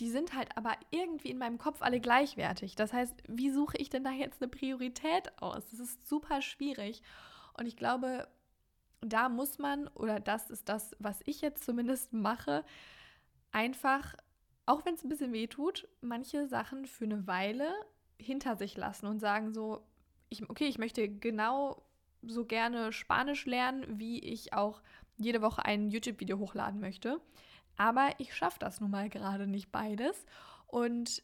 Speaker 1: die sind halt aber irgendwie in meinem Kopf alle gleichwertig. Das heißt, wie suche ich denn da jetzt eine Priorität aus? Das ist super schwierig. Und ich glaube, da muss man, oder das ist das, was ich jetzt zumindest mache, einfach, auch wenn es ein bisschen weh tut, manche Sachen für eine Weile hinter sich lassen und sagen so, ich, okay, ich möchte genau so gerne Spanisch lernen, wie ich auch jede Woche ein YouTube-Video hochladen möchte. Aber ich schaffe das nun mal gerade nicht beides. Und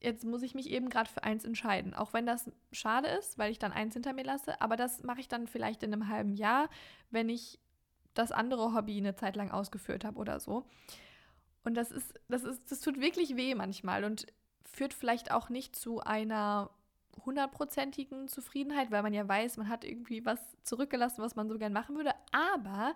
Speaker 1: jetzt muss ich mich eben gerade für eins entscheiden. Auch wenn das schade ist, weil ich dann eins hinter mir lasse. Aber das mache ich dann vielleicht in einem halben Jahr, wenn ich das andere Hobby eine Zeit lang ausgeführt habe oder so. Und das ist, das ist, das tut wirklich weh manchmal und führt vielleicht auch nicht zu einer hundertprozentigen Zufriedenheit, weil man ja weiß, man hat irgendwie was zurückgelassen, was man so gern machen würde. Aber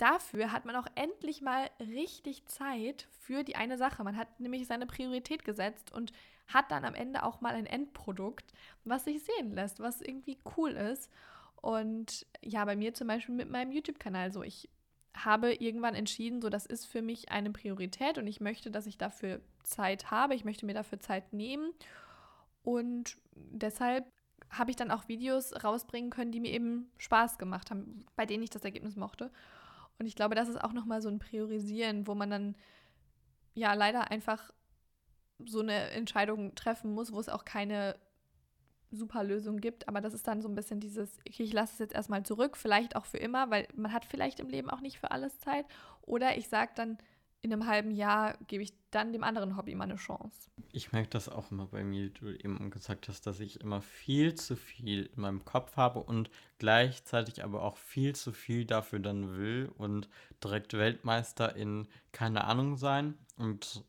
Speaker 1: dafür hat man auch endlich mal richtig Zeit für die eine Sache. Man hat nämlich seine Priorität gesetzt und hat dann am Ende auch mal ein Endprodukt, was sich sehen lässt, was irgendwie cool ist. Und ja, bei mir zum Beispiel mit meinem YouTube-Kanal so, ich habe irgendwann entschieden, so das ist für mich eine Priorität und ich möchte, dass ich dafür Zeit habe, ich möchte mir dafür Zeit nehmen und deshalb habe ich dann auch Videos rausbringen können, die mir eben Spaß gemacht haben, bei denen ich das Ergebnis mochte. Und ich glaube, das ist auch nochmal so ein Priorisieren, wo man dann ja leider einfach so eine Entscheidung treffen muss, wo es auch keine super Lösung gibt. Aber das ist dann so ein bisschen dieses, okay, ich lasse es jetzt erstmal zurück, vielleicht auch für immer, weil man hat vielleicht im Leben auch nicht für alles Zeit. Oder ich sage dann, in einem halben Jahr gebe ich dann dem anderen Hobby mal eine Chance.
Speaker 2: Ich merke das auch immer bei mir, du eben gesagt hast, dass ich immer viel zu viel in meinem Kopf habe und gleichzeitig aber auch viel zu viel dafür dann will und direkt Weltmeister in keine Ahnung sein und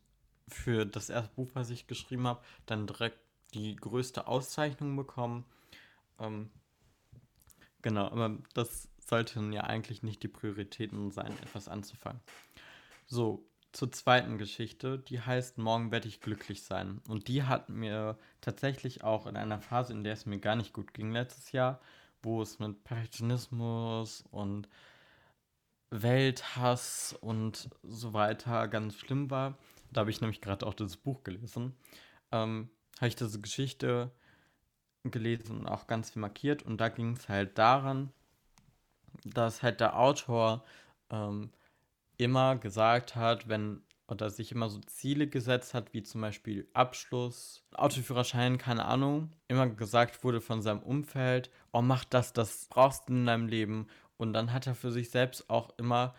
Speaker 2: für das erste Buch, was ich geschrieben habe, dann direkt die größte Auszeichnung bekommen. Ähm, genau, aber das sollten ja eigentlich nicht die Prioritäten sein, etwas anzufangen. So, zur zweiten Geschichte, die heißt Morgen werde ich glücklich sein. Und die hat mir tatsächlich auch in einer Phase, in der es mir gar nicht gut ging letztes Jahr, wo es mit Perfektionismus und Welthass und so weiter ganz schlimm war. Da habe ich nämlich gerade auch das Buch gelesen. Ähm, habe ich diese Geschichte gelesen und auch ganz viel markiert. Und da ging es halt daran, dass halt der Autor ähm, immer gesagt hat, wenn oder sich immer so Ziele gesetzt hat, wie zum Beispiel Abschluss, Autoführerschein, keine Ahnung, immer gesagt wurde von seinem Umfeld, oh, mach das, das brauchst du in deinem Leben. Und dann hat er für sich selbst auch immer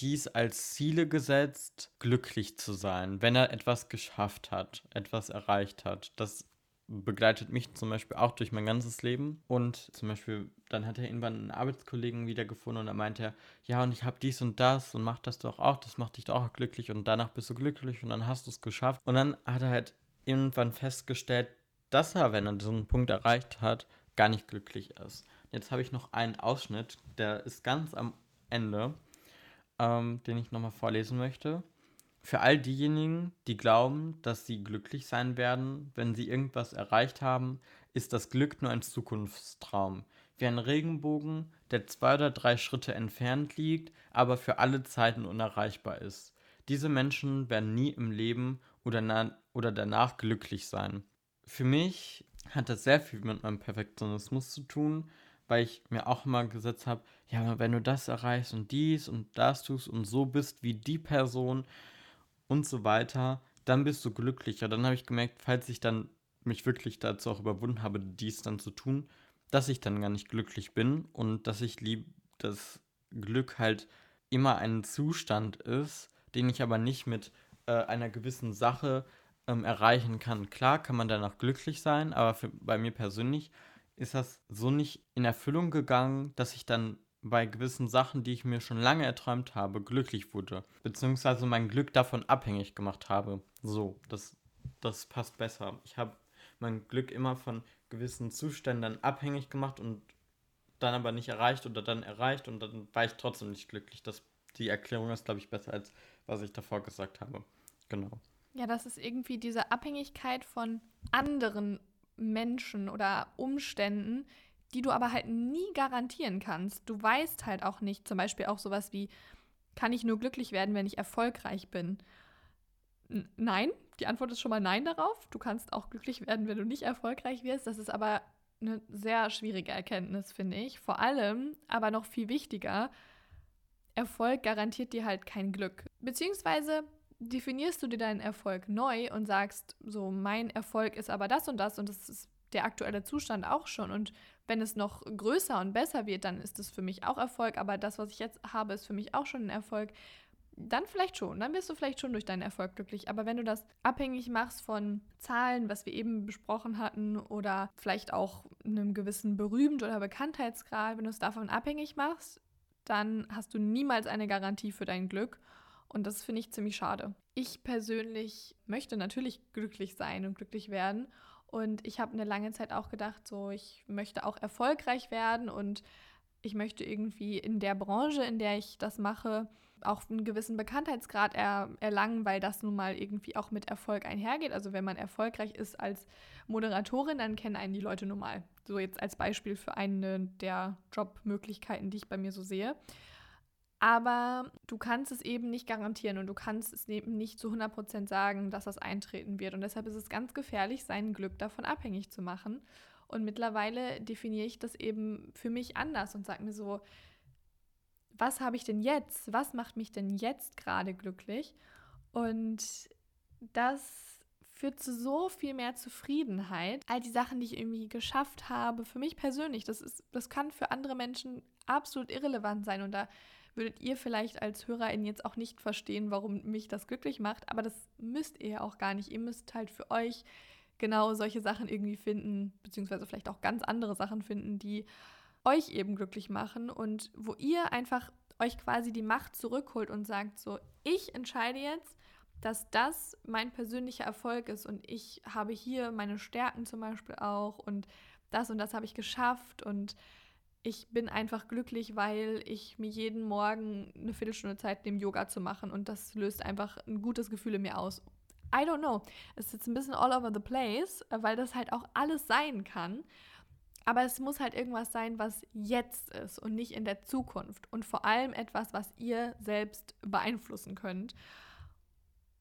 Speaker 2: dies als Ziele gesetzt, glücklich zu sein, wenn er etwas geschafft hat, etwas erreicht hat. Das begleitet mich zum Beispiel auch durch mein ganzes Leben. Und zum Beispiel, dann hat er irgendwann einen Arbeitskollegen wiedergefunden und er meinte ja, und ich habe dies und das und mach das doch auch, das macht dich doch auch glücklich und danach bist du glücklich und dann hast du es geschafft. Und dann hat er halt irgendwann festgestellt, dass er, wenn er so einen Punkt erreicht hat, gar nicht glücklich ist. Jetzt habe ich noch einen Ausschnitt, der ist ganz am Ende, ähm, den ich nochmal vorlesen möchte. Für all diejenigen, die glauben, dass sie glücklich sein werden, wenn sie irgendwas erreicht haben, ist das Glück nur ein Zukunftstraum. Wie ein Regenbogen, der zwei oder drei Schritte entfernt liegt, aber für alle Zeiten unerreichbar ist. Diese Menschen werden nie im Leben oder, oder danach glücklich sein. Für mich hat das sehr viel mit meinem Perfektionismus zu tun, weil ich mir auch mal gesetzt habe, ja, wenn du das erreichst und dies und das tust und so bist wie die Person, und so weiter, dann bist du glücklicher. Dann habe ich gemerkt, falls ich dann mich wirklich dazu auch überwunden habe, dies dann zu tun, dass ich dann gar nicht glücklich bin und dass ich lieb, dass Glück halt immer ein Zustand ist, den ich aber nicht mit äh, einer gewissen Sache ähm, erreichen kann. Klar kann man danach glücklich sein, aber für, bei mir persönlich ist das so nicht in Erfüllung gegangen, dass ich dann bei gewissen Sachen, die ich mir schon lange erträumt habe, glücklich wurde. Beziehungsweise mein Glück davon abhängig gemacht habe. So, das, das passt besser. Ich habe mein Glück immer von gewissen Zuständen abhängig gemacht und dann aber nicht erreicht oder dann erreicht und dann war ich trotzdem nicht glücklich. Das, die Erklärung ist, glaube ich, besser als was ich davor gesagt habe. Genau.
Speaker 1: Ja, das ist irgendwie diese Abhängigkeit von anderen Menschen oder Umständen, die du aber halt nie garantieren kannst. Du weißt halt auch nicht, zum Beispiel auch sowas wie, kann ich nur glücklich werden, wenn ich erfolgreich bin? N nein, die Antwort ist schon mal nein darauf. Du kannst auch glücklich werden, wenn du nicht erfolgreich wirst. Das ist aber eine sehr schwierige Erkenntnis, finde ich. Vor allem, aber noch viel wichtiger, Erfolg garantiert dir halt kein Glück. Beziehungsweise definierst du dir deinen Erfolg neu und sagst, so, mein Erfolg ist aber das und das und das ist der aktuelle Zustand auch schon. Und wenn es noch größer und besser wird, dann ist es für mich auch Erfolg. Aber das, was ich jetzt habe, ist für mich auch schon ein Erfolg. Dann vielleicht schon. Dann wirst du vielleicht schon durch deinen Erfolg glücklich. Aber wenn du das abhängig machst von Zahlen, was wir eben besprochen hatten, oder vielleicht auch einem gewissen Berühmt- oder Bekanntheitsgrad, wenn du es davon abhängig machst, dann hast du niemals eine Garantie für dein Glück. Und das finde ich ziemlich schade. Ich persönlich möchte natürlich glücklich sein und glücklich werden. Und ich habe eine lange Zeit auch gedacht, so, ich möchte auch erfolgreich werden und ich möchte irgendwie in der Branche, in der ich das mache, auch einen gewissen Bekanntheitsgrad er, erlangen, weil das nun mal irgendwie auch mit Erfolg einhergeht. Also wenn man erfolgreich ist als Moderatorin, dann kennen einen die Leute nun mal. So jetzt als Beispiel für eine der Jobmöglichkeiten, die ich bei mir so sehe. Aber du kannst es eben nicht garantieren und du kannst es eben nicht zu 100% sagen, dass das eintreten wird. Und deshalb ist es ganz gefährlich, sein Glück davon abhängig zu machen. Und mittlerweile definiere ich das eben für mich anders und sage mir so, was habe ich denn jetzt? Was macht mich denn jetzt gerade glücklich? Und das führt zu so viel mehr Zufriedenheit. All die Sachen, die ich irgendwie geschafft habe, für mich persönlich, das, ist, das kann für andere Menschen absolut irrelevant sein. Und da würdet ihr vielleicht als HörerInnen jetzt auch nicht verstehen, warum mich das glücklich macht. Aber das müsst ihr auch gar nicht. Ihr müsst halt für euch genau solche Sachen irgendwie finden, beziehungsweise vielleicht auch ganz andere Sachen finden, die euch eben glücklich machen und wo ihr einfach euch quasi die Macht zurückholt und sagt so, ich entscheide jetzt, dass das mein persönlicher Erfolg ist und ich habe hier meine Stärken zum Beispiel auch und das und das habe ich geschafft und ich bin einfach glücklich, weil ich mir jeden Morgen eine Viertelstunde Zeit nehme, Yoga zu machen und das löst einfach ein gutes Gefühl in mir aus. I don't know. Es ist jetzt ein bisschen all over the place, weil das halt auch alles sein kann. Aber es muss halt irgendwas sein, was jetzt ist und nicht in der Zukunft. Und vor allem etwas, was ihr selbst beeinflussen könnt.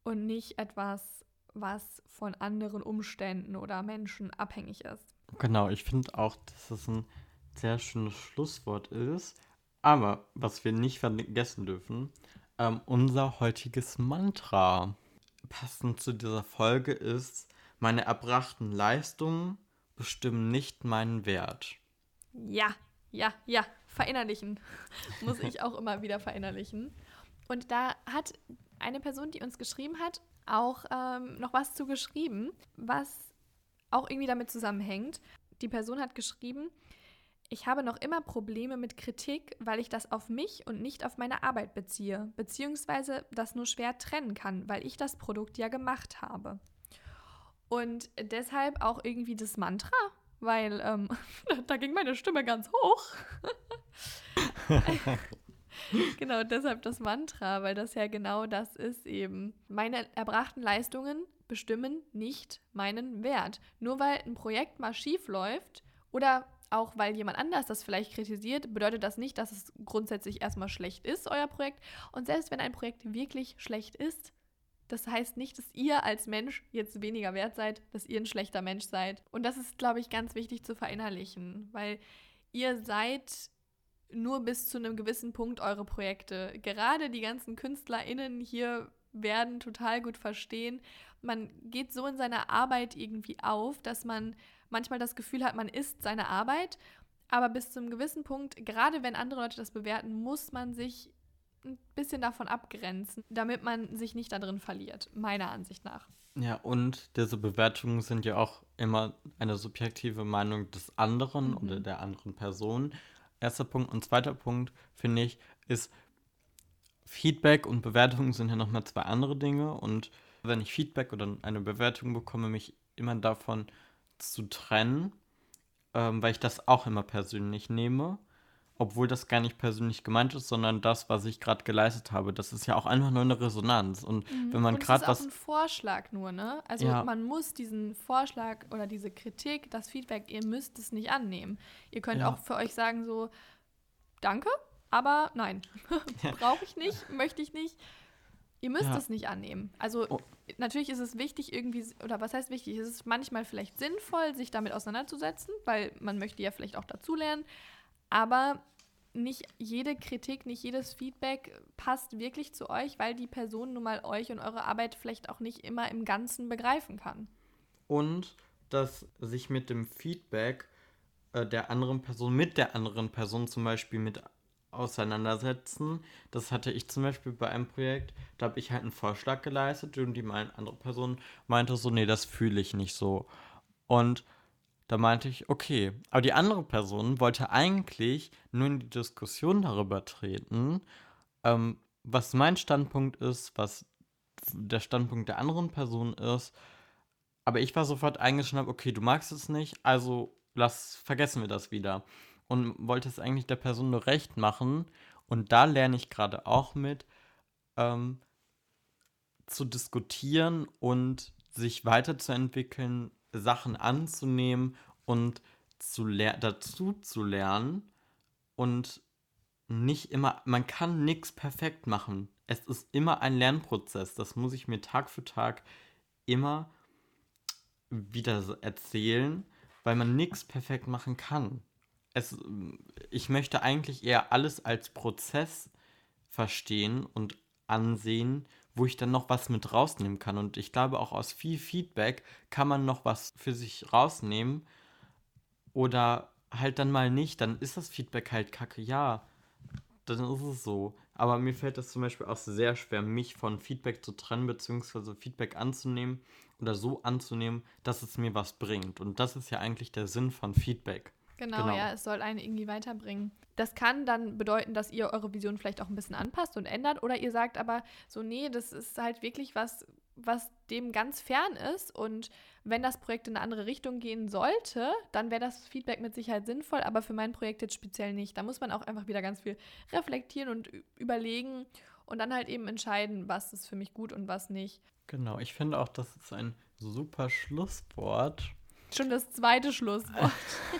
Speaker 1: Und nicht etwas, was von anderen Umständen oder Menschen abhängig ist.
Speaker 2: Genau, ich finde auch, dass es ein sehr schönes Schlusswort ist. Aber was wir nicht vergessen dürfen, ähm, unser heutiges Mantra passend zu dieser Folge ist, meine erbrachten Leistungen bestimmen nicht meinen Wert.
Speaker 1: Ja, ja, ja, verinnerlichen. Muss ich auch immer wieder verinnerlichen. Und da hat eine Person, die uns geschrieben hat, auch ähm, noch was zu geschrieben, was auch irgendwie damit zusammenhängt. Die Person hat geschrieben, ich habe noch immer Probleme mit Kritik, weil ich das auf mich und nicht auf meine Arbeit beziehe, beziehungsweise das nur schwer trennen kann, weil ich das Produkt ja gemacht habe. Und deshalb auch irgendwie das Mantra, weil ähm, da ging meine Stimme ganz hoch. genau, deshalb das Mantra, weil das ja genau das ist eben. Meine erbrachten Leistungen bestimmen nicht meinen Wert. Nur weil ein Projekt mal schief läuft oder auch weil jemand anders das vielleicht kritisiert, bedeutet das nicht, dass es grundsätzlich erstmal schlecht ist, euer Projekt. Und selbst wenn ein Projekt wirklich schlecht ist, das heißt nicht, dass ihr als Mensch jetzt weniger wert seid, dass ihr ein schlechter Mensch seid. Und das ist, glaube ich, ganz wichtig zu verinnerlichen, weil ihr seid nur bis zu einem gewissen Punkt eure Projekte. Gerade die ganzen KünstlerInnen hier werden total gut verstehen. Man geht so in seiner Arbeit irgendwie auf, dass man manchmal das Gefühl hat, man ist seine Arbeit. Aber bis zu einem gewissen Punkt, gerade wenn andere Leute das bewerten, muss man sich ein bisschen davon abgrenzen, damit man sich nicht darin verliert, meiner Ansicht nach.
Speaker 2: Ja, und diese Bewertungen sind ja auch immer eine subjektive Meinung des anderen mhm. oder der anderen Person. Erster Punkt. Und zweiter Punkt, finde ich, ist Feedback und Bewertungen sind ja nochmal zwei andere Dinge. Und wenn ich Feedback oder eine Bewertung bekomme, mich immer davon zu trennen, ähm, weil ich das auch immer persönlich nehme. Obwohl das gar nicht persönlich gemeint ist, sondern das, was ich gerade geleistet habe. Das ist ja auch einfach nur eine Resonanz. Und mhm. wenn man gerade was.
Speaker 1: Das ist auch ein Vorschlag nur, ne? Also ja. man muss diesen Vorschlag oder diese Kritik, das Feedback, ihr müsst es nicht annehmen. Ihr könnt ja. auch für euch sagen, so, danke, aber nein, brauche ich nicht, möchte ich nicht. Ihr müsst ja. es nicht annehmen. Also oh. natürlich ist es wichtig irgendwie, oder was heißt wichtig? Es ist manchmal vielleicht sinnvoll, sich damit auseinanderzusetzen, weil man möchte ja vielleicht auch dazulernen. Aber nicht jede Kritik, nicht jedes Feedback passt wirklich zu euch, weil die Person nun mal euch und eure Arbeit vielleicht auch nicht immer im Ganzen begreifen kann.
Speaker 2: Und dass sich mit dem Feedback äh, der anderen Person, mit der anderen Person zum Beispiel mit auseinandersetzen. Das hatte ich zum Beispiel bei einem Projekt, da habe ich halt einen Vorschlag geleistet und die meine andere Person meinte so, nee, das fühle ich nicht so. Und da meinte ich, okay, aber die andere Person wollte eigentlich nur in die Diskussion darüber treten, ähm, was mein Standpunkt ist, was der Standpunkt der anderen Person ist. Aber ich war sofort eingeschnappt, okay, du magst es nicht, also lass, vergessen wir das wieder und wollte es eigentlich der Person nur recht machen. Und da lerne ich gerade auch mit, ähm, zu diskutieren und sich weiterzuentwickeln, Sachen anzunehmen und zu dazu zu lernen und nicht immer, man kann nichts perfekt machen. Es ist immer ein Lernprozess. Das muss ich mir Tag für Tag immer wieder erzählen, weil man nichts perfekt machen kann es, ich möchte eigentlich eher alles als Prozess verstehen und ansehen, wo ich dann noch was mit rausnehmen kann. Und ich glaube, auch aus viel Feedback kann man noch was für sich rausnehmen. Oder halt dann mal nicht. Dann ist das Feedback halt kacke. Ja, dann ist es so. Aber mir fällt es zum Beispiel auch sehr schwer, mich von Feedback zu trennen, beziehungsweise Feedback anzunehmen oder so anzunehmen, dass es mir was bringt. Und das ist ja eigentlich der Sinn von Feedback.
Speaker 1: Genau, genau, ja, es soll einen irgendwie weiterbringen. Das kann dann bedeuten, dass ihr eure Vision vielleicht auch ein bisschen anpasst und ändert oder ihr sagt aber so, nee, das ist halt wirklich was, was dem ganz fern ist und wenn das Projekt in eine andere Richtung gehen sollte, dann wäre das Feedback mit Sicherheit sinnvoll, aber für mein Projekt jetzt speziell nicht. Da muss man auch einfach wieder ganz viel reflektieren und überlegen und dann halt eben entscheiden, was ist für mich gut und was nicht.
Speaker 2: Genau, ich finde auch, das ist ein super Schlusswort
Speaker 1: Schon das zweite Schlusswort.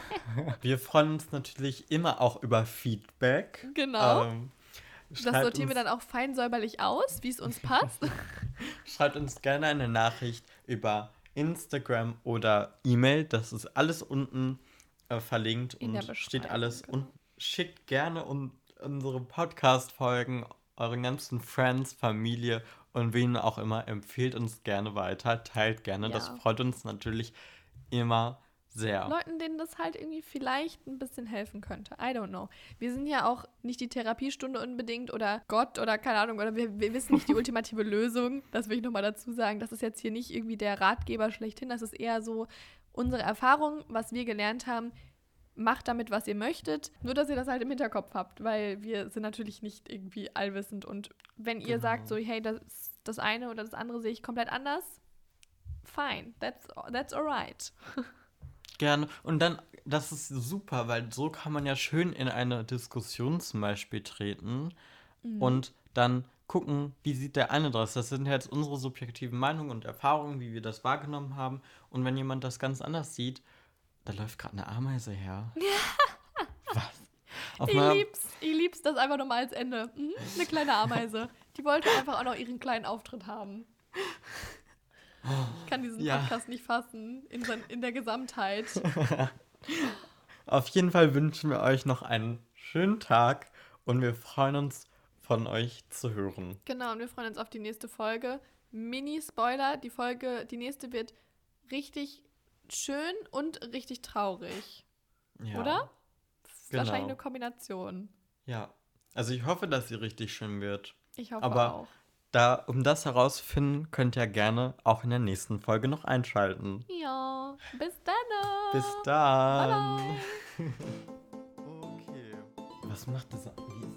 Speaker 2: wir freuen uns natürlich immer auch über Feedback.
Speaker 1: Genau. Ähm, das sortieren wir dann auch fein säuberlich aus, wie es uns passt.
Speaker 2: Schreibt uns gerne eine Nachricht über Instagram oder E-Mail. Das ist alles unten äh, verlinkt In und steht alles genau. und schickt gerne un unsere Podcast-Folgen euren ganzen Friends, Familie und wen auch immer. Empfehlt uns gerne weiter, teilt gerne. Ja. Das freut uns natürlich immer sehr.
Speaker 1: Leuten, denen das halt irgendwie vielleicht ein bisschen helfen könnte. I don't know. Wir sind ja auch nicht die Therapiestunde unbedingt oder Gott oder keine Ahnung, oder wir, wir wissen nicht die ultimative Lösung. Das will ich nochmal dazu sagen. Das ist jetzt hier nicht irgendwie der Ratgeber schlechthin. Das ist eher so unsere Erfahrung, was wir gelernt haben. Macht damit, was ihr möchtet. Nur, dass ihr das halt im Hinterkopf habt, weil wir sind natürlich nicht irgendwie allwissend. Und wenn ihr genau. sagt so, hey, das, das eine oder das andere sehe ich komplett anders, fine, that's, that's alright.
Speaker 2: Gerne. Und dann, das ist super, weil so kann man ja schön in eine Diskussion zum Beispiel treten mhm. und dann gucken, wie sieht der eine das. Das sind jetzt unsere subjektiven Meinungen und Erfahrungen, wie wir das wahrgenommen haben. Und wenn jemand das ganz anders sieht, da läuft gerade eine Ameise her.
Speaker 1: Was? Auf ich lieb's, ich lieb's das einfach nochmal als Ende. Mhm, eine kleine Ameise. Die wollte einfach auch noch ihren kleinen Auftritt haben. Ich kann diesen ja. Podcast nicht fassen in, in der Gesamtheit.
Speaker 2: Auf jeden Fall wünschen wir euch noch einen schönen Tag und wir freuen uns, von euch zu hören.
Speaker 1: Genau, und wir freuen uns auf die nächste Folge. Mini-Spoiler, die Folge, die nächste wird richtig schön und richtig traurig. Ja. Oder? Das ist genau. wahrscheinlich eine Kombination.
Speaker 2: Ja. Also ich hoffe, dass sie richtig schön wird.
Speaker 1: Ich hoffe Aber auch.
Speaker 2: Da, um das herauszufinden, könnt ihr gerne auch in der nächsten Folge noch einschalten.
Speaker 1: Ja, bis dann.
Speaker 2: Bis dann. Bye bye. okay. Was macht das? Wie